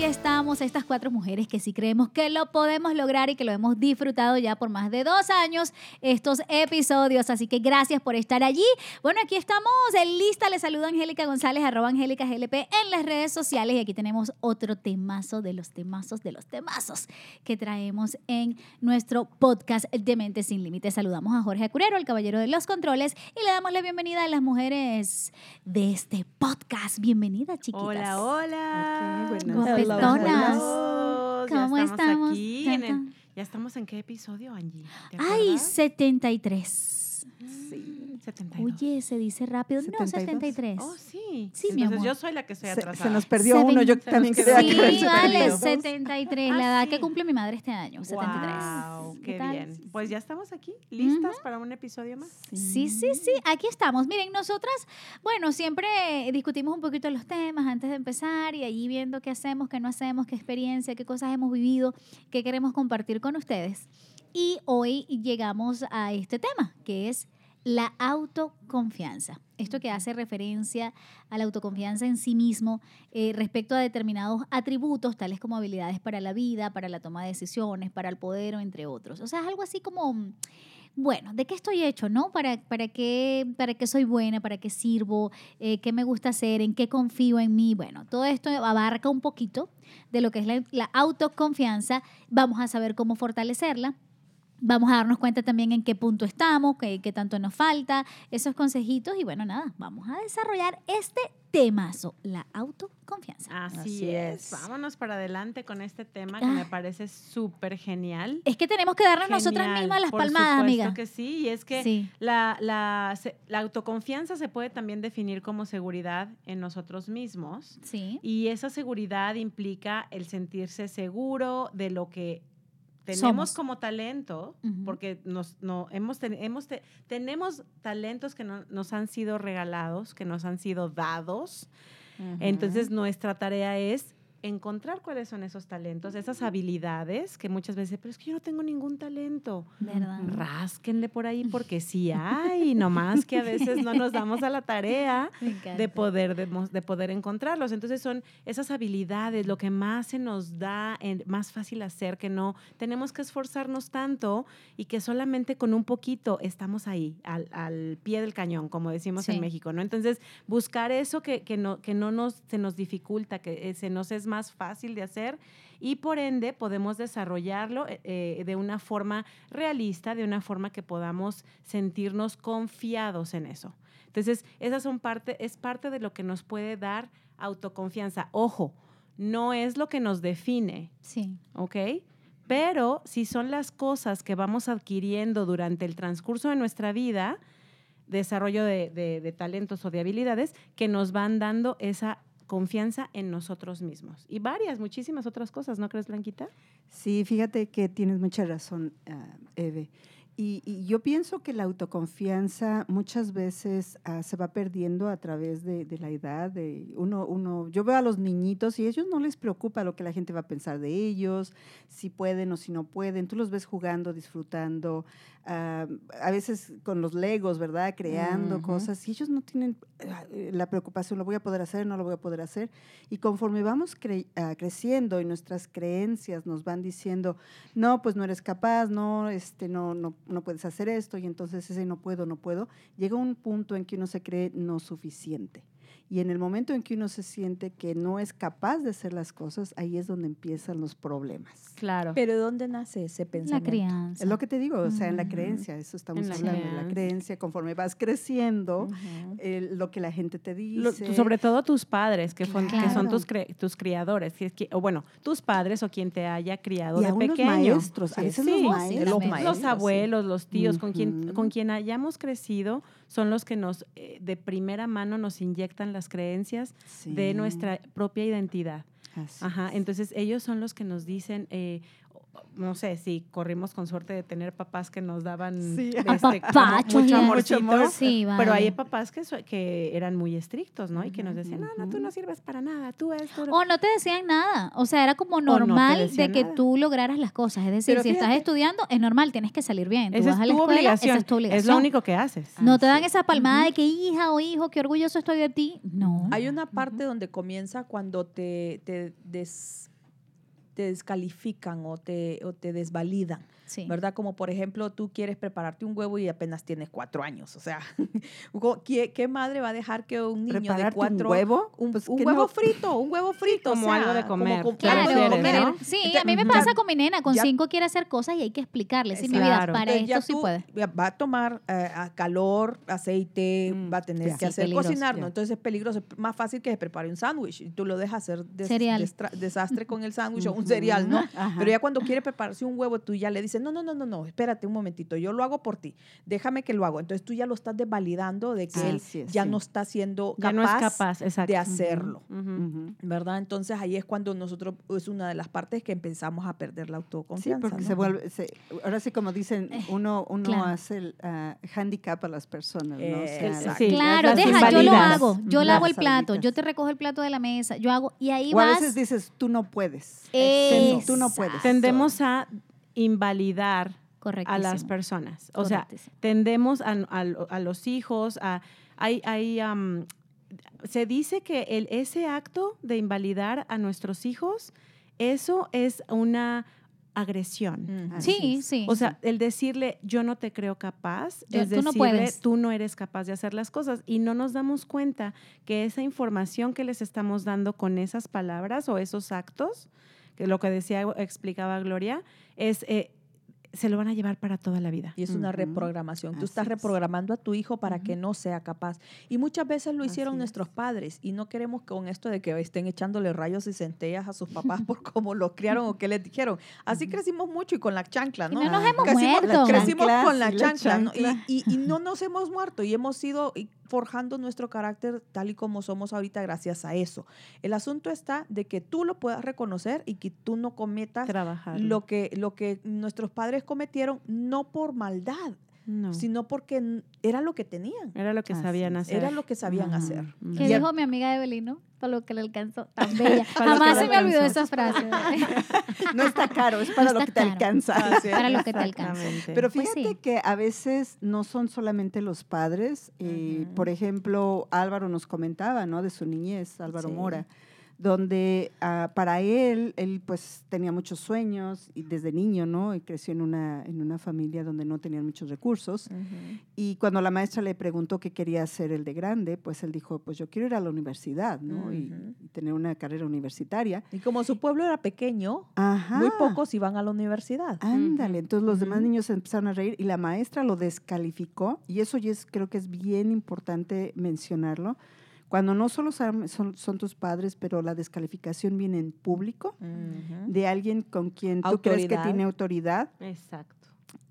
Aquí estamos, estas cuatro mujeres que sí creemos que lo podemos lograr y que lo hemos disfrutado ya por más de dos años, estos episodios. Así que gracias por estar allí. Bueno, aquí estamos en lista. Les saluda Angélica González, arroba Angélica GLP en las redes sociales. Y aquí tenemos otro temazo de los temazos de los temazos que traemos en nuestro podcast Dementes sin Límites. Saludamos a Jorge Acurero, el caballero de los controles, y le damos la bienvenida a las mujeres de este podcast. Bienvenida, chiquitas. Hola, hola. Ok, buenas Guapetonas. Hello. ¿Cómo ya estamos? Aquí Ya en el- ya estamos en qué episodio, Angie? ¿Te Ay, acuerdas? 73. Sí, 72. Oye, se dice rápido. No, 72. 73. Oh, sí. Sí, mi Entonces amor. yo soy la que estoy Se, atrasada. se nos perdió Seven- uno, yo Se también nos quería quedó. que Sí, fuera vale, 72. 73, Ah, la edad sí. que cumple mi madre este año, 73. Wow, ¿Qué bien. Pues ya estamos aquí, listas para un episodio más. Sí, sí, sí, aquí estamos. Miren, nosotras, bueno, siempre discutimos un poquito los temas antes de empezar y allí viendo qué hacemos, qué no hacemos, qué experiencia, qué cosas hemos vivido, qué queremos compartir con ustedes. Y hoy llegamos a este tema, que es la autoconfianza. Esto que hace referencia a la autoconfianza en sí mismo eh, respecto a determinados atributos, tales como habilidades para la vida, para la toma de decisiones, para el poder o entre otros. O sea, es algo así como bueno, ¿de qué estoy hecho, no? ¿Para, para, qué, para qué soy buena? ¿Para qué sirvo? Eh, ¿Qué me gusta hacer? ¿En qué confío en mí? Bueno, todo esto abarca un poquito de lo que es la autoconfianza. Vamos a saber cómo fortalecerla. Vamos a darnos cuenta también en qué punto estamos, qué, qué tanto nos falta, esos consejitos. Y bueno, nada, vamos a desarrollar este temazo, la autoconfianza. Así, Así es. es. Vámonos para adelante con este tema que Ah. me parece súper genial. Es que tenemos que darnos nosotras Genial, mismas las por palmadas, supuesto amiga. que sí, y es que Sí. la, la, se- la autoconfianza se puede también definir como seguridad en nosotros mismos. Sí. Y esa seguridad implica el sentirse seguro de lo que tenemos Somos. como talento, porque nos, no, hemos, ten- hemos te- tenemos talentos que no- nos han sido regalados, que nos han sido dados. Entonces, nuestra tarea es encontrar cuáles son esos talentos, esas habilidades que muchas veces, pero es que yo no tengo ningún talento. ¿Verdad? Rásquenle por ahí porque sí hay, nomás que a veces no nos damos a la tarea de poder, de, poder encontrarlos. Entonces son esas habilidades, lo que más se nos da, en- más fácil hacer, que no tenemos que esforzarnos tanto y que solamente con un poquito estamos ahí, al, al pie del cañón, como decimos Sí. en México, ¿no? Entonces buscar eso que, que no, que no nos, se nos dificulta, que eh, se nos es más fácil de hacer y por ende podemos desarrollarlo eh, eh, de una forma realista, de una forma que podamos sentirnos confiados en eso. Entonces, esas son parte, es parte de lo que nos puede dar autoconfianza. Ojo, no es lo que nos define, Sí. ¿ok? Pero si son las cosas que vamos adquiriendo durante el transcurso de nuestra vida, desarrollo de, de- de talentos o de habilidades, que nos van dando esa confianza en nosotros mismos. Y varias, muchísimas otras cosas, ¿no crees, Blanquita? Sí, fíjate que tienes mucha razón, ah, Eve. Y, yo pienso que la autoconfianza muchas veces ah, se va perdiendo a través de, de la edad. De uno, uno, yo veo a los niñitos y a ellos no les preocupa lo que la gente va a pensar de ellos, si pueden o si no pueden. Tú los ves jugando, disfrutando, ah, a veces con los legos, ¿verdad? Creando cosas y ellos no tienen ah, eh, la preocupación, lo voy a poder hacer, no lo voy a poder hacer. Y conforme vamos cre- ah, creciendo y nuestras creencias nos van diciendo, no, pues no eres capaz, no, este, no, no, no puedes hacer esto, y entonces ese no puedo, no puedo, llega un punto en que uno se cree no suficiente. Y en el momento en que uno se siente que no es capaz de hacer las cosas, ahí es donde empiezan los problemas. Claro. Pero ¿dónde nace ese La pensamiento? crianza. Es lo que te digo, o sea, en la creencia, eso estamos En la hablando, de la creencia. conforme vas creciendo, Ujú. el- lo que la gente te dice. Lo- sobre todo tus padres, que, fue- que son Claro. tus, cre- tus criadores, que es que- o bueno, tus padres o quien te haya criado y de aún los pequeño. maestros, a Sí, veces sí. los sí, maestros. los maestros, los abuelos, los tíos, con, quien, con quien hayamos crecido, son los que nos, eh, de primera mano, nos inyectan las creencias de nuestra propia identidad. así Ajá, es. entonces ellos son los que nos dicen, eh, no sé, si corrimos con suerte de tener papás que nos daban Sí. este, mucho amorcito. amor. Sí, Pero hay papás que, que eran muy estrictos, ¿no? Y que nos decían, no, no, tú no sirves para nada, tú esto. O no te decían nada. O sea, era como no normal de que nada. tú lograras las cosas. Es decir, Pero si estás estudiando, es normal, tienes que salir bien. Tú Esa vas a es la tu escuela, obligación. esa es tu obligación. Es lo único que haces. No te dan esa palmada de que hija o hijo, qué orgulloso estoy de ti. No. Hay una parte donde comienza cuando te, te, des- te descalifican o te, o te desvalidan, Sí. ¿verdad? Como por ejemplo, tú quieres prepararte un huevo y apenas tienes cuatro años. O sea, ¿qué, qué madre va a dejar que un niño de ¿Prepararte cuatro... un huevo? Un, Pues un que huevo no- frito, un huevo frito. o como sea, algo de como comer. con- Claro, Claro, de comer. ¿no? sí, Entonces, a mí me ya- pasa con mi nena, con ya- cinco quiere hacer cosas y hay que explicarle. Sí, mi vida, para Entonces, ya esto sí tú- puede. ya Va a tomar eh, a calor, aceite, Mm, va a tener ya. que Sí, hacer cocinar, ¿no? ya. Entonces es peligroso. Es más fácil que se prepare un sándwich y tú lo dejas hacer des- desastre con el sándwich o un cereal, ¿no? Ajá. Pero ya cuando quiere prepararse un huevo, tú ya le dices, no, no, no, no, no, espérate un momentito, yo lo hago por ti, déjame que lo hago. Entonces tú ya lo estás desvalidando de que él ya sí. no está siendo capaz, no es capaz, exacto. de hacerlo. ¿Verdad? Entonces ahí es cuando nosotros, es una de las partes que empezamos a perder la Sí, autoconfianza. porque ¿no? se vuelve, se- ahora sí como dicen, uno, uno claro. hace el ah, handicap a las personas, ¿no? O Eh, sea, exacto. Sí, Claro, las deja, yo lo hago. Yo Ujú. lavo el plato, yo te recojo el plato de la mesa, yo hago. Y ahí o a vas. veces dices, tú no puedes. Exacto. Tú no puedes. Tendemos a invalidar a las personas. O sea, tendemos a, a- a los hijos, a, hay, hay, se dice que el, ese acto de invalidar a nuestros hijos, eso es una agresión. Así Sí, es. sí. O sea, el decirle yo no te creo capaz, Yo- es tú no decirle puedes. tú no eres capaz de hacer las cosas y no nos damos cuenta que esa información que les estamos dando con esas palabras o esos actos, que lo que decía explicaba Gloria, es eh, se lo van a llevar para toda la vida. Y es una reprogramación. Tú Así estás es. reprogramando a tu hijo para que no sea capaz. Y muchas veces lo hicieron Así es. nuestros padres y no queremos con esto de que estén echándole rayos y centellas a sus papás por cómo los criaron o qué les dijeron. Así crecimos mucho y con la chancla, Y ¿no? no nos hemos Crecimos, muerto. crecimos Chancla, con la chancla, ¿no? Y- chancla. Y, y no nos hemos muerto y hemos ido y forjando nuestro carácter tal y como somos ahorita gracias a eso. El asunto está de que tú lo puedas reconocer y que tú no cometas Trabajar. lo que, lo que nuestros padres cometieron, no por maldad, no. sino porque era lo que tenían, Era lo que Así sabían hacer. era lo que sabían hacer. ¿Qué dijo mi amiga Evelyn, no? Para lo que le alcanzó. Tan bella. Jamás se me olvidó esa frase. No está caro, es para No lo que te caro. alcanza. Para lo que te alcanza. Pero Pues fíjate sí. que a veces no son solamente los padres. eh, Ujú. Por ejemplo, Álvaro nos comentaba, ¿no? De su niñez, Álvaro Sí. Mora, donde ah, para él, él pues tenía muchos sueños y desde niño, ¿no? Y creció en una, en una familia donde no tenían muchos recursos. Y cuando la maestra le preguntó qué quería hacer el de grande, pues él dijo, pues yo quiero ir a la universidad, ¿no? Y- Ujú. y, tener una carrera universitaria. Y como su pueblo era pequeño, Ajá. muy pocos iban a la universidad. Ándale, Ujú, entonces los demás niños empezaron a reír y la maestra lo descalificó y eso ya es, creo que es bien importante mencionarlo. Cuando no solo son, tus padres, pero la descalificación viene en público de alguien con quien tú crees que tiene autoridad Exacto.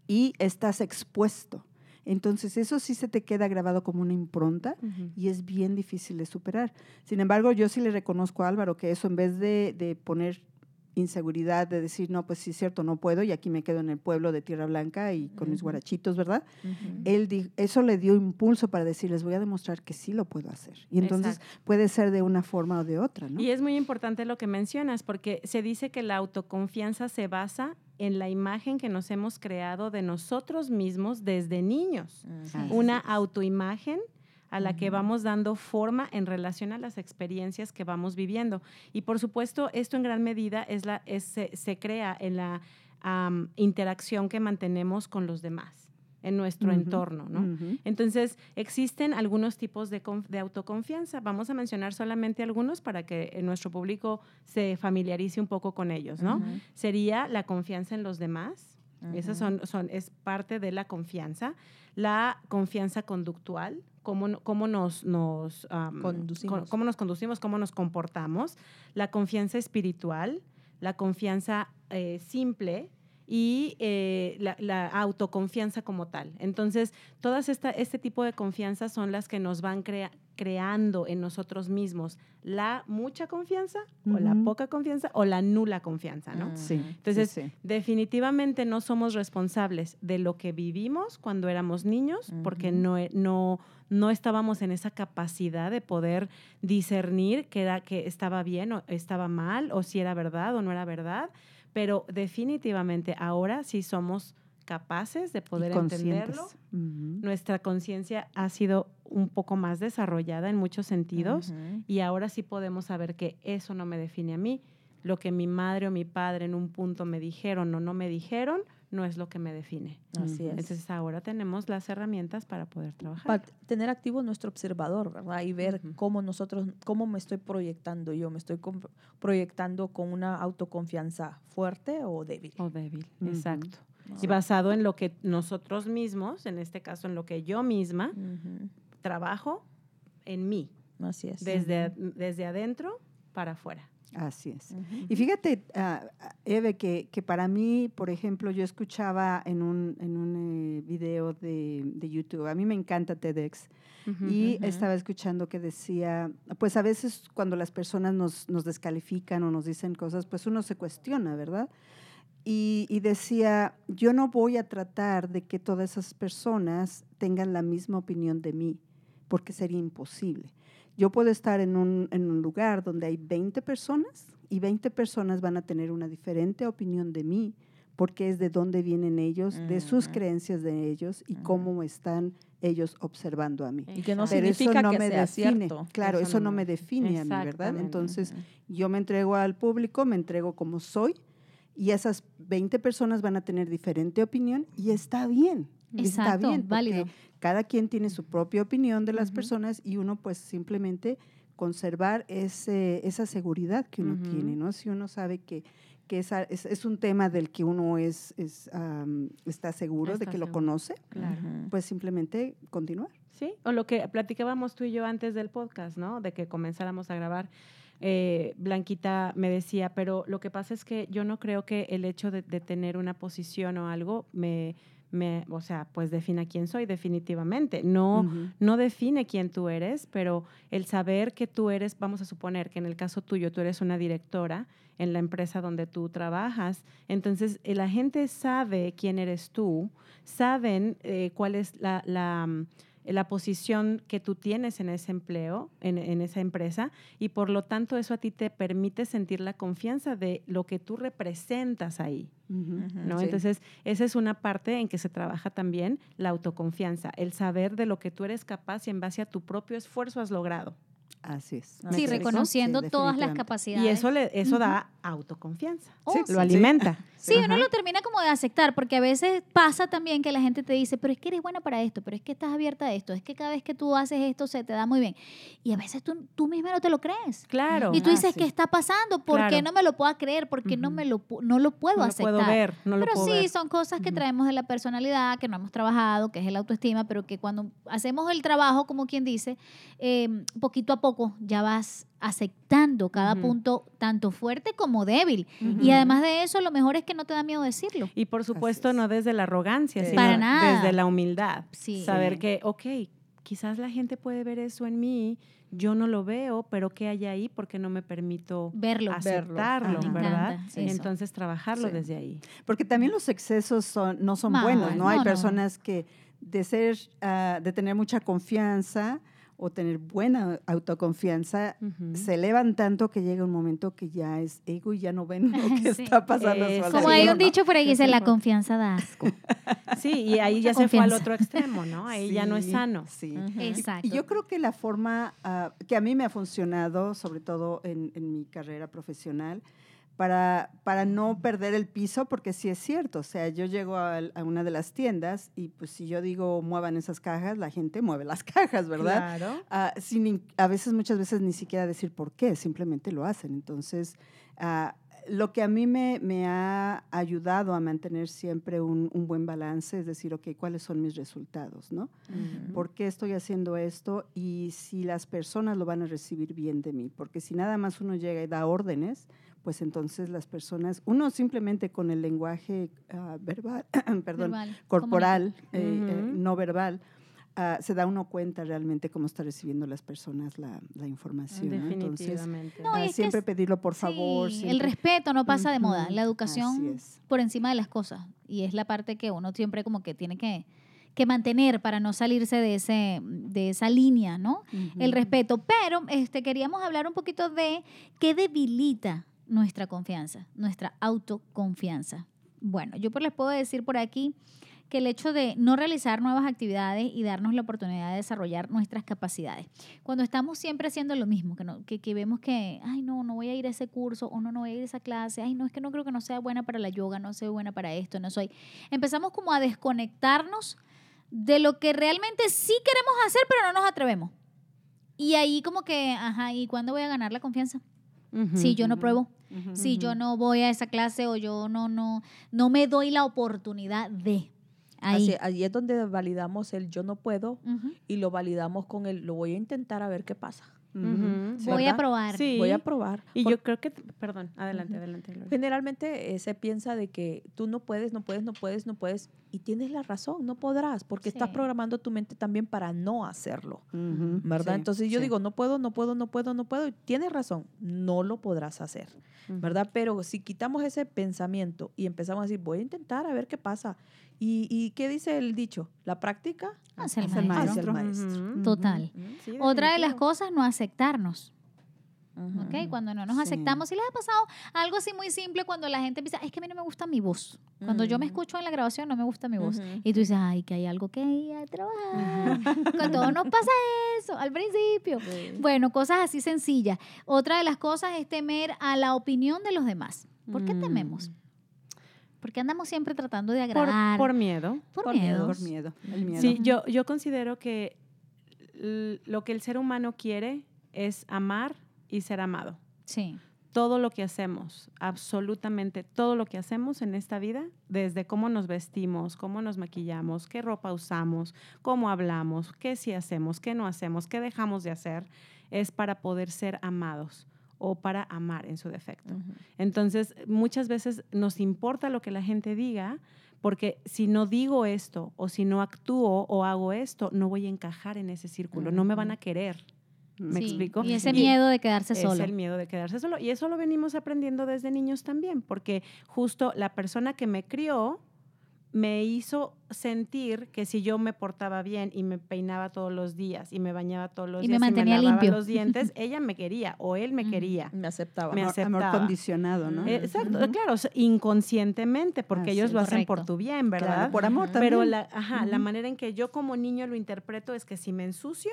y estás expuesto. Entonces eso sí se te queda grabado como una impronta y es bien difícil de superar. Sin embargo, yo sí le reconozco a Álvaro que eso en vez de, de poner inseguridad, de decir, no, pues sí es cierto, no puedo y aquí me quedo en el pueblo de Tierra Blanca y con mis Ujú. guarachitos, ¿verdad? Ujú. Él di- eso le dio impulso para decir, les voy a demostrar que sí lo puedo hacer. Y entonces Exacto. puede ser de una forma o de otra, ¿no? Y es muy importante lo que mencionas, porque se dice que la autoconfianza se basa en la imagen que nos hemos creado de nosotros mismos desde niños. Ujú. Una autoimagen a la que vamos dando forma en relación a las experiencias que vamos viviendo. Y por supuesto, esto en gran medida es la, es- se, se crea en la interacción que mantenemos con los demás, en nuestro entorno, ¿no? Entonces, existen algunos tipos de, conf- de autoconfianza. Vamos a mencionar solamente algunos para que eh, nuestro público se familiarice un poco con ellos, ¿no? Sería la confianza en los demás. Esas son, son, es parte de la confianza. La confianza conductual, cómo, cómo nos, nos, Conducimos. co- cómo nos conducimos, cómo nos comportamos. La confianza espiritual, la confianza eh, simple y eh, la, la autoconfianza como tal. Entonces, todas esta, este tipo de confianza son las que nos van crea- creando en nosotros mismos la mucha confianza o la poca confianza o la nula confianza, ¿no? Mm. Sí. Entonces, sí, sí. definitivamente no somos responsables de lo que vivimos cuando éramos niños, porque no, no, no estábamos en esa capacidad de poder discernir que, era, que estaba bien o estaba mal, o si era verdad o no era verdad, pero definitivamente ahora sí somos capaces de poder entenderlo. Nuestra conciencia ha sido un poco más desarrollada en muchos sentidos y ahora sí podemos saber que eso no me define a mí. Lo que mi madre o mi padre en un punto me dijeron o no me dijeron no es lo que me define. Así es. Entonces ahora tenemos las herramientas para poder trabajar. para tener activo nuestro observador, ¿verdad? Y ver cómo nosotros, cómo me estoy proyectando yo, me estoy proyectando con una autoconfianza fuerte o débil. O débil, exacto. Y basado en lo que nosotros mismos, en este caso en lo que yo misma Ujú. trabajo en mí, Así es. desde, desde adentro para afuera. Así es. Ujú. Y fíjate, ah, ah, Eve, que, que para mí, por ejemplo, yo escuchaba en un, en un eh, video de, de YouTube, a mí me encanta TEDx, y estaba escuchando que decía, pues a veces cuando las personas nos, nos descalifican o nos dicen cosas, pues uno se cuestiona, ¿verdad? Y, y decía, yo no voy a tratar de que todas esas personas tengan la misma opinión de mí, porque sería imposible. Yo puedo estar en un, en un lugar donde hay 20 personas y 20 personas van a tener una diferente opinión de mí, porque es de dónde vienen ellos, de sus creencias de ellos y cómo están ellos observando a mí. Y que no Pero eso significa no que me sea define. cierto. Claro, Eso eso, no no me define a mí, ¿verdad? Entonces, yo me entrego al público, me entrego como soy, y esas 20 personas van a tener diferente opinión, y está bien. está bien, válido. Cada quien tiene su propia opinión de las personas, y uno, pues, simplemente conservar ese, esa seguridad que uno tiene, ¿no? Si uno sabe que, que esa- es, es un tema del que uno es, es, está seguro de que lo conoce, Claro. Pues simplemente continuar. Sí, o lo que platicábamos tú y yo antes del podcast, ¿no? De que comenzáramos a grabar. Eh, Blanquita me decía, pero lo que pasa es que yo no creo que el hecho de, de tener una posición o algo me, me, o sea, pues defina quién soy definitivamente. No, no define quién tú eres, pero el saber que tú eres, vamos a suponer que en el caso tuyo tú eres una directora en la empresa donde tú trabajas, entonces eh, la gente sabe quién eres tú, saben eh, cuál es la, la, mm, la posición que tú tienes en ese empleo, en, en esa empresa, y por lo tanto eso a ti te permite sentir la confianza de lo que tú representas ahí. ¿no? Sí. Entonces, esa es una parte en que se trabaja también la autoconfianza, el saber de lo que tú eres capaz y en base a tu propio esfuerzo has logrado. Así es. ¿Me Sí, reconociendo Sí, todas las capacidades. Y eso, le, eso da autoconfianza, Oh, Sí, lo sí. alimenta. Sí, uno lo termina como de aceptar, porque a veces pasa también que la gente te dice, pero es que eres buena para esto, pero es que estás abierta a esto, es que cada vez que tú haces esto se te da muy bien. Y a veces tú, tú misma no te lo crees. Claro. Y tú Ah, dices, sí. ¿qué está pasando? ¿Por qué no me lo puedo creer? ¿Por qué no, me lo, no lo puedo no lo aceptar? puedo ver, no lo pero puedo sí, ver. son cosas que traemos de la personalidad, que no hemos trabajado, que es el autoestima, pero que cuando hacemos el trabajo, como quien dice, eh, poquito a poco ya vas aceptando cada punto, tanto fuerte como débil. Ujú. Y además de eso, lo mejor es que no te da miedo decirlo. Y por supuesto es. no desde la arrogancia, Sí. sino Para nada. desde la humildad. Sí. Saber que, ok, quizás la gente puede ver eso en mí, yo no lo veo, pero ¿qué hay ahí? Porque no me permito Verlo. aceptarlo, Me ¿verdad? encanta eso. Entonces trabajarlo Sí. desde ahí. Porque también los excesos son, no son buenos, ¿no? no, Hay no. personas que de ser, ah, de tener mucha confianza o tener buena autoconfianza, se elevan tanto que llega un momento que ya es ego y ya no ven lo que Sí. está pasando. a su Es- Como alrededor, hay un dicho por ahí dice, la confianza da asco. Sí, y ahí ya se fue al otro extremo, ¿no? Ahí ya no es sano. Sí. Ujú. Exacto. Y yo creo que la forma ah, que a mí me ha funcionado, sobre todo en, en mi carrera profesional, para, para no perder el piso, porque sí es cierto, o sea, yo llego a, una de las tiendas y pues si yo digo muevan esas cajas, la gente mueve las cajas, ¿verdad? Claro. Ah, sin in- a veces, muchas veces ni siquiera decir por qué, simplemente lo hacen. Entonces, ah, lo que a mí me, me ha ayudado a mantener siempre un, un buen balance es decir, ok, ¿cuáles son mis resultados? ¿no? ¿Por qué estoy haciendo esto? Y si las personas lo van a recibir bien de mí. Porque si nada más uno llega y da órdenes, pues entonces las personas, uno simplemente con el lenguaje ah, verbal, perdón, Verbal, corporal, eh, eh, no verbal, ah, se da uno cuenta realmente cómo está recibiendo las personas la, la información. ¿no? Entonces. No, ah, siempre es- pedirlo por favor. Sí, el respeto no pasa de moda, la educación por encima de las cosas. Y es la parte que uno siempre como que tiene que, que mantener para no salirse de, ese, de esa línea, ¿no? El respeto. Pero este, queríamos hablar un poquito de qué debilita nuestra confianza, nuestra autoconfianza. Bueno, yo pues les puedo decir por aquí que el hecho de no realizar nuevas actividades y darnos la oportunidad de desarrollar nuestras capacidades. Cuando estamos siempre haciendo lo mismo, que, no, que, que vemos que, ay, no, no voy a ir a ese curso o no, no voy a ir a esa clase, ay, no, es que no creo que no sea buena para la yoga, no soy buena para esto, no soy. Empezamos como a desconectarnos de lo que realmente sí queremos hacer, pero no nos atrevemos. Y ahí como que, ajá, ¿y cuándo voy a ganar la confianza? Si yo no pruebo, si yo no voy a esa clase o yo no, no, no me doy la oportunidad de. Ahí. Así, ahí es donde validamos el yo no puedo y lo validamos con el lo voy a intentar a ver qué pasa. Sí. Voy a probar. Sí. Voy a probar. Y Por- yo creo que, perdón, adelante, adelante. Gloria. Generalmente eh, se piensa de que tú no puedes, no puedes, no puedes, no puedes. Y tienes la razón, no podrás, porque estás programando tu mente también para no hacerlo. ¿Verdad? Sí, Entonces yo sí. digo, no puedo, no puedo, no puedo, no puedo. y Tienes razón, no lo podrás hacer. ¿Verdad? Pero si quitamos ese pensamiento y empezamos a decir, voy a intentar a ver qué pasa. ¿Y, y qué dice el dicho? La práctica Hace el Es el maestro. hace el maestro. maestro. Ujú. Total. Ujú. Sí, Otra de las cosas, no aceptarnos. Ujú. ¿ok? Cuando no nos Sí. aceptamos. Si les ha pasado algo así muy simple cuando la gente empieza, es que a mí no me gusta mi voz. Cuando yo me escucho en la grabación, no me gusta mi voz. Y tú dices, ay, que hay algo que ir a trabajar. Con todos nos pasa eso al principio. Sí. Bueno, cosas así sencillas. Otra de las cosas es temer a la opinión de los demás. ¿Por qué Mm. tememos? Porque andamos siempre tratando de agradar. por miedo. por por miedo. Por miedo. El miedo. Sí, yo, yo considero que lo que el ser humano quiere es amar y ser amado. Sí. Todo lo que hacemos, absolutamente todo lo que hacemos en esta vida, desde cómo nos vestimos, cómo nos maquillamos, qué ropa usamos, cómo hablamos, qué sí hacemos, qué no hacemos, qué dejamos de hacer, es para poder ser amados o para amar en su defecto. Entonces, muchas veces nos importa lo que la gente diga, porque si no digo esto o si no actúo o hago esto, no voy a encajar en ese círculo, no me van a querer. ¿Me Sí. explico? Y ese Y miedo de quedarse Es solo. el miedo de quedarse solo. Y eso lo venimos aprendiendo desde niños también, porque justo la persona que me crió me hizo sentir que si yo me portaba bien y me peinaba todos los días y me bañaba todos los Y me días mantenía y me lavaba limpio. los dientes, ella me quería o él me quería. Me aceptaba. Me amor, amor aceptaba. condicionado, ¿no? Eh, Exacto, claro, inconscientemente, porque ellos lo hacen por tu bien, ¿verdad? Claro, por amor también. Pero la, ajá, la manera en que yo como niño lo interpreto es que si me ensucio,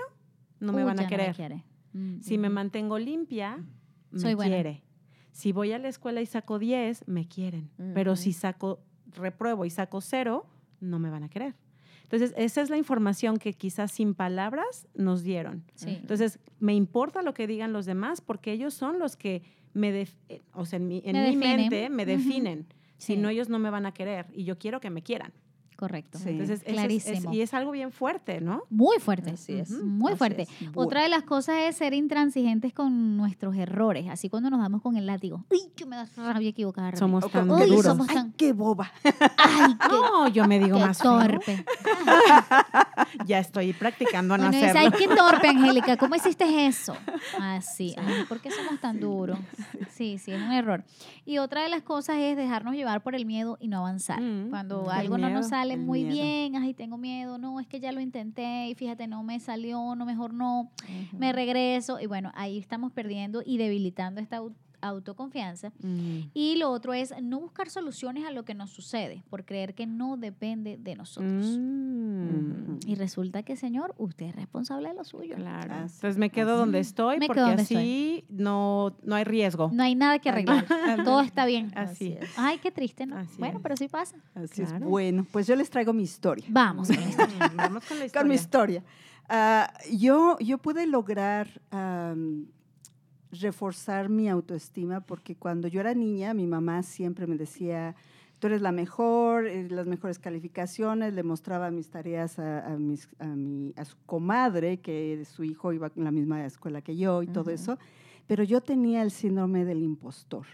no me van a querer. quiere. Mm. Si me mantengo limpia, me Soy buena. quiere. Si voy a la escuela y saco 10, me quieren. Pero si saco, repruebo y saco cero, no me van a querer. Entonces, esa es la información que quizás sin palabras nos dieron. Sí. Entonces, me importa lo que digan los demás porque ellos son los que me, def- eh, o sea, en mi, en Me mi mente me definen. Si Sí. no, ellos no me van a querer y yo quiero que me quieran. Correcto. Sí. Entonces, ese es- es- Clarísimo. y es algo bien fuerte, ¿no? Muy fuerte. Así es. Muy Así fuerte. es. Otra de las cosas es ser intransigentes con nuestros errores, así cuando nos damos con el látigo. ¡Ay, que me da rabia equivocarme! Somos tan Uy, duros. somos Ay, qué boba. ¡Ay, qué, No, yo me digo qué más torpe! Ya estoy practicando a no dice, hacerlo. ¡ay, qué torpe, Angélica! ¿Cómo hiciste eso? Así. Ay, ¿por qué somos tan duros? Sí, sí, es un error. Y otra de las cosas es dejarnos llevar por el miedo y no avanzar. Mm, Cuando el algo no nos miedo, sale el muy miedo. bien, ay, tengo miedo, no, es que ya lo intenté y fíjate, no me salió, no, mejor no, me regreso. Y bueno, ahí estamos perdiendo y debilitando esta autoconfianza. Mm. Y lo otro es no buscar soluciones a lo que nos sucede, por creer que no depende de nosotros. Mm. Y resulta que, señor, usted es responsable de lo suyo. Claro. Así, Entonces me quedo así. donde estoy Me porque donde así no, no hay riesgo. No hay nada que arreglar. Todo está bien. Así es. Ay, qué triste, ¿no? Así bueno, es. pero sí pasa. Así es. Bueno, pues yo les traigo mi historia. Vamos. con Vamos con la historia. Con mi historia. Ah, yo, yo pude lograr am, reforzar mi autoestima porque cuando yo era niña, mi mamá siempre me decía, tú eres la mejor, las mejores calificaciones, le mostraba mis tareas a, a mis- a mi, a su comadre, que su hijo iba en la misma escuela que yo y todo eso, pero yo tenía el síndrome del impostor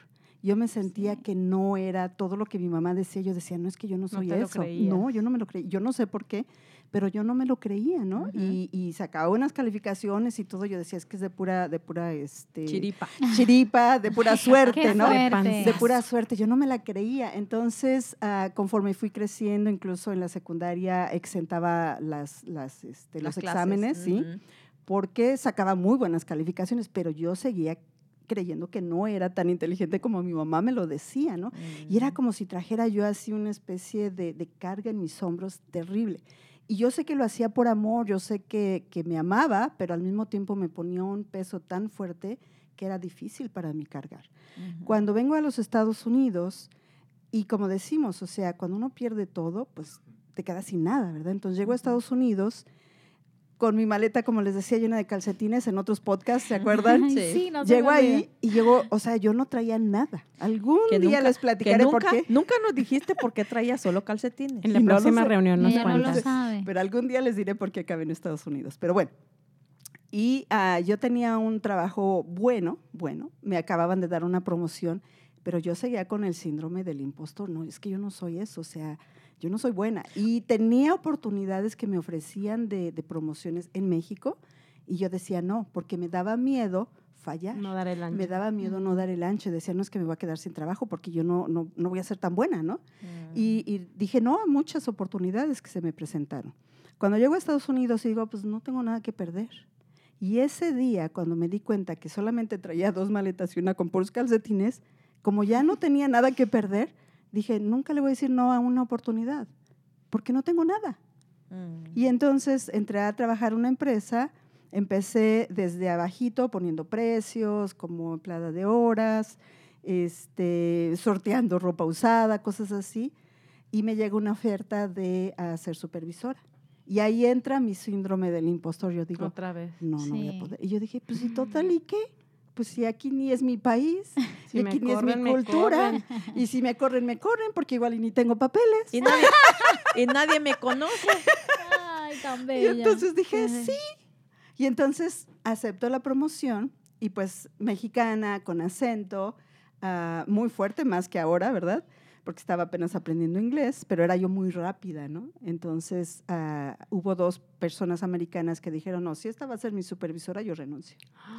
yo me sentía que no era todo lo que mi mamá decía. Yo decía, no es que yo no soy eso. No, yo no me lo creí. Yo no sé por qué, pero yo no me lo creía, ¿no? Ujú. y, y sacaba unas calificaciones y todo. Yo decía, es que es de pura, de pura, este, Chiripa. chiripa, de pura suerte, ¿no? fuerte. De pura suerte, yo no me la creía. Entonces, ah, conforme fui creciendo, incluso en la secundaria exentaba las, las, este, Las los clases. exámenes, ¿sí? Ujú. Porque sacaba muy buenas calificaciones, pero yo seguía creyendo que no era tan inteligente como mi mamá me lo decía, ¿no? Y era como si trajera yo así una especie de, de carga en mis hombros terrible. Y yo sé que lo hacía por amor, yo sé que, que me amaba, pero al mismo tiempo me ponía un peso tan fuerte que era difícil para mí cargar. Cuando vengo a los Estados Unidos, y como decimos, o sea, cuando uno pierde todo, pues te quedas sin nada, ¿verdad? Entonces llego a Estados Unidos con mi maleta, como les decía, llena de calcetines en otros podcasts, ¿se acuerdan? Ay, Sí. sí, no Llego ahí y llego, o sea, yo no traía nada. Algún Que día nunca- les Que platicaré por nunca, qué. nunca nos dijiste por qué traía solo calcetines. En la Y no próxima sé. reunión nos no cuentas. sabe. Pero algún día les diré por qué acabé en Estados Unidos. Pero bueno. Y ah, yo tenía un trabajo bueno, bueno. Me acababan de dar una promoción, pero yo seguía con el síndrome del impostor. No, es que yo no soy eso, o sea, yo no soy buena. Y tenía oportunidades que me ofrecían de, de promociones en México y yo decía no, porque me daba miedo fallar. No dar el ancho. Me daba miedo no dar el ancho. Decía, no es que me voy a quedar sin trabajo porque yo no, no, no voy a ser tan buena, ¿no? Mm. Y, y dije, no, a muchas oportunidades que se me presentaron. Cuando llego a Estados Unidos, digo, pues no tengo nada que perder. Y ese día, cuando me di cuenta que solamente traía dos maletas y una con puros calcetines, como ya no tenía nada que perder, dije, nunca le voy a decir no a una oportunidad, porque no tengo nada. Mm. Y entonces entré a trabajar en una empresa, empecé desde abajito poniendo precios, como empleada de horas, este, sorteando ropa usada, cosas así, y me llega una oferta de ser supervisora. Y ahí entra mi síndrome del impostor. Yo digo, Otra vez. no, no voy Sí. a poder. Y yo dije, pues, ¿y total y qué? Pues si aquí ni es mi país, Si y aquí ni es mi cultura, corren. y si me corren, me corren, porque igual y ni tengo papeles. Y nadie, y nadie me conoce. Ay, tan Y entonces dije, Ajá. sí. Y entonces acepto la promoción y pues mexicana, con acento, ah, muy fuerte, más que ahora, ¿verdad? Porque estaba apenas aprendiendo inglés, pero era yo muy rápida, ¿no? Entonces ah, hubo dos personas americanas que dijeron, no, si esta va a ser mi supervisora, yo renuncio.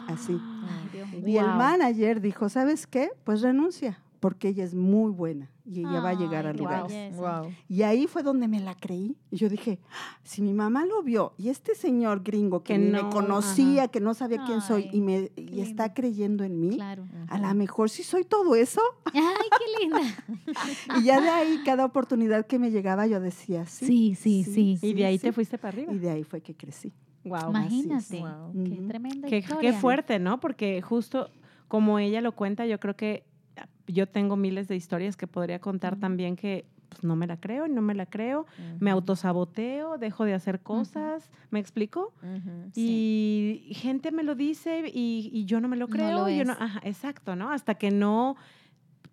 Así. Ay. Y el manager dijo, ¿sabes qué? Pues renuncia, porque ella es muy buena y ella va a llegar Ay, al lugar. Wow. Y ahí fue donde me la creí. Y yo dije, "Ah, si mi mamá lo vio y este señor gringo que, Que no, me conocía, ajá. que no sabía quién soy Ay, y, me, qué y está lindo. creyendo en mí, Claro. a lo mejor sí soy todo eso. Ay, qué linda. Y ya de ahí, cada oportunidad que me llegaba, yo decía, sí. Sí, sí, sí. Y de ahí sí. te fuiste para arriba. Y de ahí fue que crecí. Wow. Imagínate. Wow. Qué tremenda Qué, historia. qué fuerte, ¿no? Porque justo como ella lo cuenta, yo creo que yo tengo miles de historias que podría contar también que pues, no me la creo y no me la creo. Me autosaboteo, dejo de hacer cosas. ¿Me explico? Y gente me lo dice y, y yo no me lo No creo. lo y yo no, es. ajá, exacto, ¿no? Hasta que no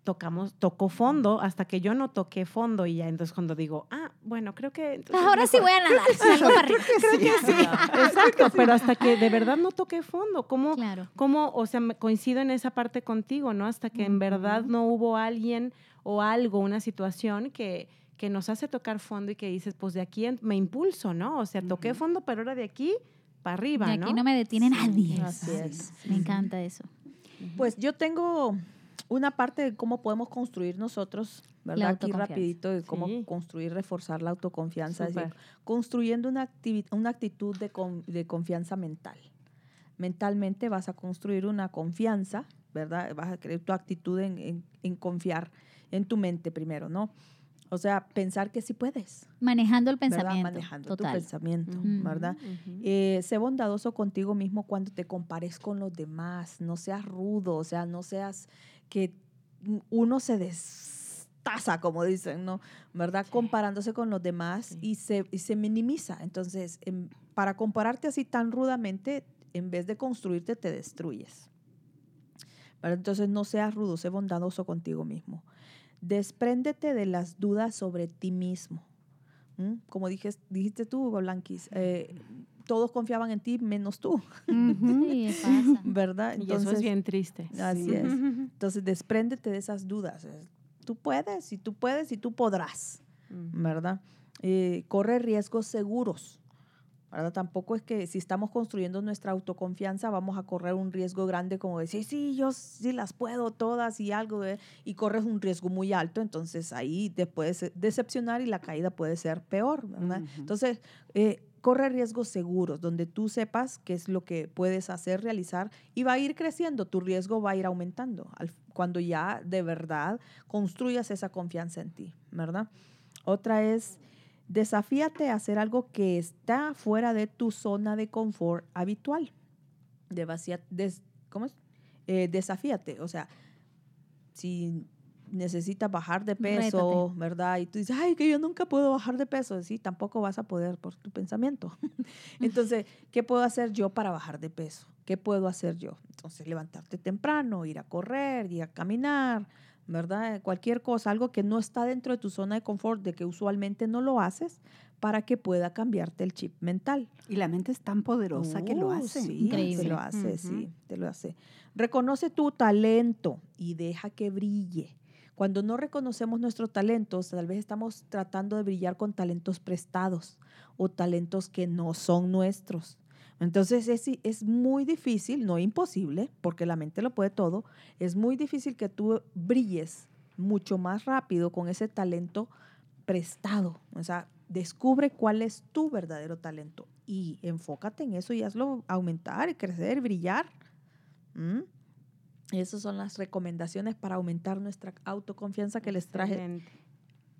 tocamos, tocó fondo, hasta que yo no toqué fondo y ya entonces cuando digo, ah, bueno, creo que... Ahora sí voy a nadar. Salgo para arriba. Creo que sí. Exacto, pero hasta que de verdad no toqué fondo. ¿Cómo, Claro. cómo, o sea, me- coincido en esa parte contigo, ¿no? Hasta que en verdad no hubo alguien o algo, una situación que, que nos hace tocar fondo y que dices, pues de aquí me impulso, ¿no? O sea, toqué fondo, pero ahora de aquí para arriba, De ¿no? aquí no me detiene Sí, nadie. así es. Me encanta eso. Pues yo tengo una parte de cómo podemos construir nosotros, ¿verdad? Aquí rapidito de cómo Sí. construir, reforzar la autoconfianza, es decir, Súper. construyendo una, activi- una actitud de, con- de confianza mental. Mentalmente vas a construir una confianza, ¿verdad? Vas a crear tu actitud en, en- en confiar en tu mente primero, ¿no? O sea, pensar que sí puedes, Manejando el ¿verdad? pensamiento. Manejando tu Total. pensamiento, Ujú. ¿verdad? Ujú. Eh, sé bondadoso contigo mismo cuando te compares con los demás. No seas rudo, o sea, no seas que uno se destaza, como dicen, ¿no? ¿Verdad? Comparándose con los demás Sí. y, se, y se minimiza. Entonces, em, para compararte así tan rudamente, en vez de construirte, te destruyes. ¿Verdad? Entonces, no seas rudo, sé bondadoso contigo mismo. Despréndete de las dudas sobre ti mismo. ¿Mm? Como dije, dijiste tú, Hugo Blanquis, eh, todos confiaban en ti menos tú. Sí, pasa. ¿verdad? Y eso es bien triste. Así Sí. es. Entonces, despréndete de esas dudas. Tú puedes, y tú puedes, y tú podrás. ¿verdad? Eh, corre riesgos seguros. ¿verdad? Tampoco es que si estamos construyendo nuestra autoconfianza vamos a correr un riesgo grande como decir, sí, yo sí las puedo todas y algo, eh", y corres un riesgo muy alto, entonces ahí te puedes decepcionar y la caída puede ser peor. Entonces, eh, corre riesgos seguros, donde tú sepas qué es lo que puedes hacer, realizar, y va a ir creciendo, tu riesgo va a ir aumentando cuando ya de verdad construyas esa confianza en ti, ¿verdad? Otra es, desafíate a hacer algo que está fuera de tu zona de confort habitual. ¿Cómo es? Eh, desafíate, o sea, si necesitas bajar de peso, Rétate. ¿verdad? Y tú dices, ay, que yo nunca puedo bajar de peso. Sí, tampoco vas a poder por tu pensamiento. Entonces, ¿qué puedo hacer yo para bajar de peso? ¿Qué puedo hacer yo? Entonces, levantarte temprano, ir a correr, ir a caminar, ¿verdad? Cualquier cosa, algo que no está dentro de tu zona de confort, de que usualmente no lo haces, para que pueda cambiarte el chip mental. Y la mente es tan poderosa que lo Uh, hace. Sí, Increíble. te lo hace, Ujú. sí, te lo hace. Reconoce tu talento y deja que brille. Cuando no reconocemos nuestros talentos, tal vez estamos tratando de brillar con talentos prestados o talentos que no son nuestros. Entonces es, es muy difícil, no imposible, porque la mente lo puede todo, es muy difícil que tú brilles mucho más rápido con ese talento prestado. O sea, descubre cuál es tu verdadero talento y enfócate en eso y hazlo aumentar crecer, brillar. ¿Mm? Esas son las recomendaciones para aumentar nuestra autoconfianza que les traje Excelente.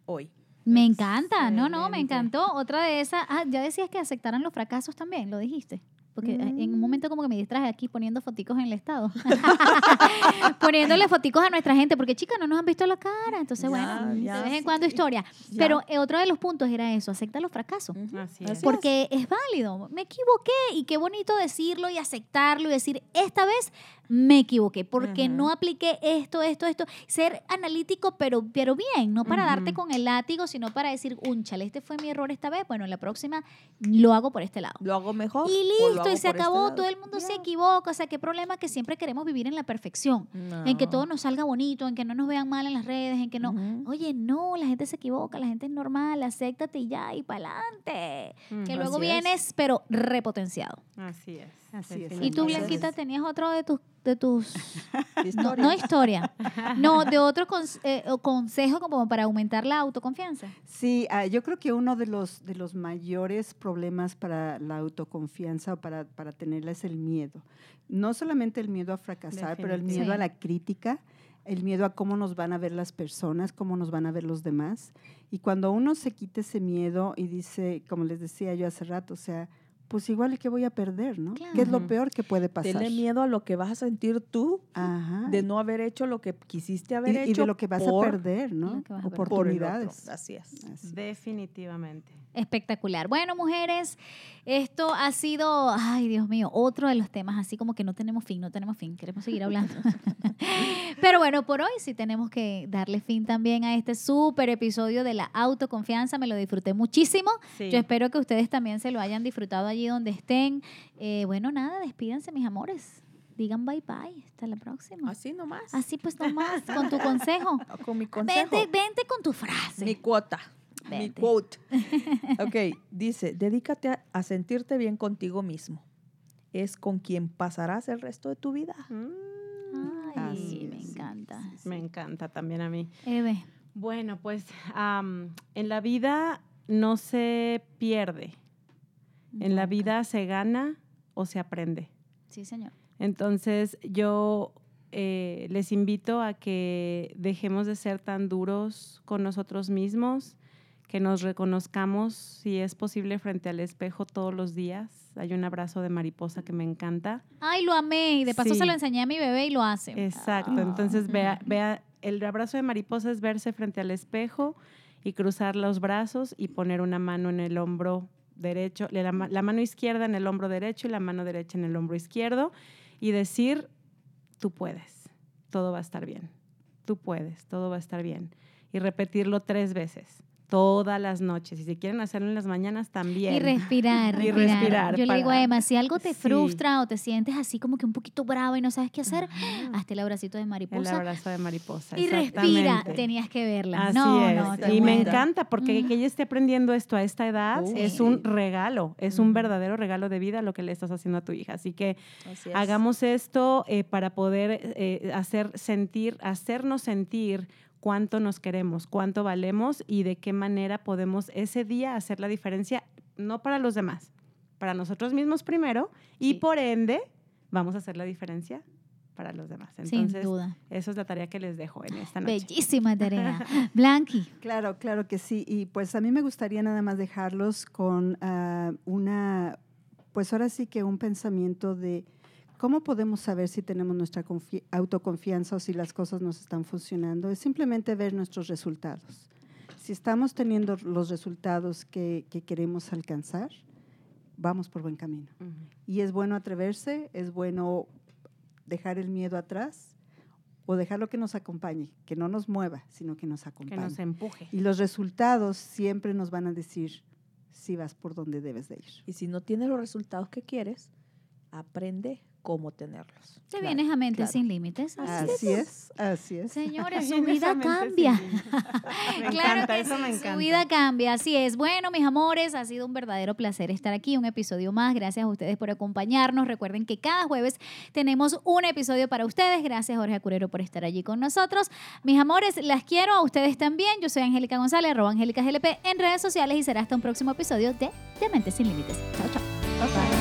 hoy. Me encanta, no, no, me Excelente. encantó. Otra de esas, ah, ya decías que aceptaran los fracasos también, lo dijiste. Porque en un Mm. momento como que me distraje aquí poniendo foticos en el estado. Poniéndole foticos a nuestra gente, porque chicas no nos han visto la cara. Entonces, Ya, bueno, ya, de vez en sí. cuando historia. Ya. Pero eh, otro de los puntos era eso, acepta los fracasos. Ujú, Así así es. Porque es válido. Me equivoqué y qué bonito decirlo y aceptarlo y decir, esta vez me equivoqué porque no apliqué esto, esto, esto. Ser analítico, pero, pero bien, no para darte con el látigo, sino para decir, unchale, este fue mi error esta vez, bueno, la próxima lo hago por este lado. Lo hago mejor. Y listo, y se este acabó, todo el mundo se equivoca, o sea, qué problema que siempre queremos vivir en la perfección, en que todo nos salga bonito, en que no nos vean mal en las redes, en que no. Oye, no, la gente se equivoca, la gente es normal, acéptate y ya, y para adelante. Que luego es. vienes, pero repotenciado. Así es. Así es. Y tú, Blanquita, tenías otro de tus, de tus no, Historia. no historia, no, de otro cons- eh, o consejo como para aumentar la autoconfianza. Sí, ah, yo creo que uno de los, de los mayores problemas para la autoconfianza o para, para tenerla es el miedo. No solamente el miedo a fracasar, pero el miedo a Sí. la crítica, el miedo a cómo nos van a ver las personas, cómo nos van a ver los demás. Y cuando uno se quita ese miedo y dice, como les decía yo hace rato, o sea, pues igual que voy a perder, ¿no? ¿Qué es lo Claro. peor que puede pasar? Tenle miedo a lo que vas a sentir tú Ajá. de no haber hecho lo que quisiste haber y, y hecho. de lo que vas por- a perder, ¿no? a perder. por. Oportunidades. Así es. Así. Definitivamente. Espectacular. Bueno, mujeres, esto ha sido, ay Dios mío, otro de los temas así como que no tenemos fin, no tenemos fin, queremos seguir hablando. Pero bueno, por hoy sí tenemos que darle fin también a este súper episodio de la autoconfianza, me lo disfruté muchísimo. Sí. Yo espero que ustedes también se lo hayan disfrutado allí donde estén. Eh, bueno, nada, despídanse mis amores. Digan bye bye, hasta la próxima. Así nomás. Así pues nomás, con tu consejo. Con mi consejo. Vente, vente con tu frase. Mi cuota. Mi quote. ok, dice, dedícate a, a sentirte bien contigo mismo. Es con quien pasarás el resto de tu vida. Mm, Ay, Así me encanta. me encanta también a mí. Eve. Bueno, pues en la vida no se pierde. En la vida se gana o se aprende. Sí, señor. Entonces yo eh, les invito a que dejemos de ser tan duros con nosotros mismos, que nos reconozcamos, si es posible, frente al espejo todos los días. Hay un abrazo de mariposa que me encanta. Ay, lo amé. Y de paso Sí. se lo enseñé a mi bebé y lo hace. Exacto. Ah. Entonces vea, vea, el abrazo de mariposa es verse frente al espejo y cruzar los brazos y poner una mano en el hombro derecho, la, la mano izquierda en el hombro derecho y la mano derecha en el hombro izquierdo y decir, tú puedes, todo va a estar bien, tú puedes, todo va a estar bien. Y repetirlo tres veces, todas las noches. Y si quieren hacerlo en las mañanas, también. Y respirar, Y respirar. Yo le digo a Emma, si algo te Sí. frustra o te sientes así como que un poquito bravo y no sabes qué hacer, Ajá. hazte el abracito de El mariposa abrazo de mariposa. y respira. Tenías que verla. Así no, es. no, y me encanta porque Mm. que ella esté aprendiendo esto a esta edad Uh, es sí. un regalo, es un verdadero regalo de vida lo que le estás haciendo a tu hija. Así que Así es. hagamos esto eh, para poder eh, hacer sentir, hacernos sentir cuánto nos queremos, cuánto valemos y de qué manera podemos ese día hacer la diferencia, no para los demás, para nosotros mismos primero y Sí. por ende vamos a hacer la diferencia para los demás. Sin Entonces, duda. eso es la tarea que les dejo en esta noche. Bellísima tarea. Blanqui. Claro, claro que sí. Y pues a mí me gustaría nada más dejarlos con ah, una, pues ahora sí que un pensamiento de cómo podemos saber si tenemos nuestra confi- autoconfianza o si las cosas nos están funcionando. Es simplemente ver nuestros resultados. Si estamos teniendo los resultados que, que queremos alcanzar, vamos por buen camino. Ujú. Y es bueno atreverse, es bueno dejar el miedo atrás o dejarlo que nos acompañe, que no nos mueva, sino que nos Que acompañe. nos empuje. Y los resultados siempre nos van a decir si vas por donde debes de ir. Y si no tienes los resultados que quieres, aprende cómo tenerlos. Te Claro, vienes a Mente claro. Sin Límites. Así es, así es. Señores, su vida cambia. Me claro encanta, que eso sí, me su encanta. vida cambia, así es. Bueno, mis amores, ha sido un verdadero placer estar aquí, un episodio más. Gracias a ustedes por acompañarnos. Recuerden que cada jueves tenemos un episodio para ustedes. Gracias, Jorge Acurero, por estar allí con nosotros. Mis amores, las quiero a ustedes también. Yo soy Angélica González, arroba Angélica GLP en redes sociales y será hasta un próximo episodio de De Mente Sin Límites. Chao, chao.